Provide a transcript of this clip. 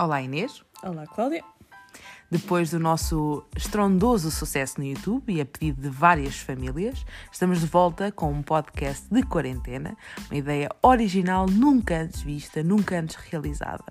Olá Inês. Olá Cláudia. Depois do nosso estrondoso sucesso no YouTube e a pedido de várias famílias, estamos de volta com um podcast de quarentena, uma ideia original nunca antes vista, nunca antes realizada.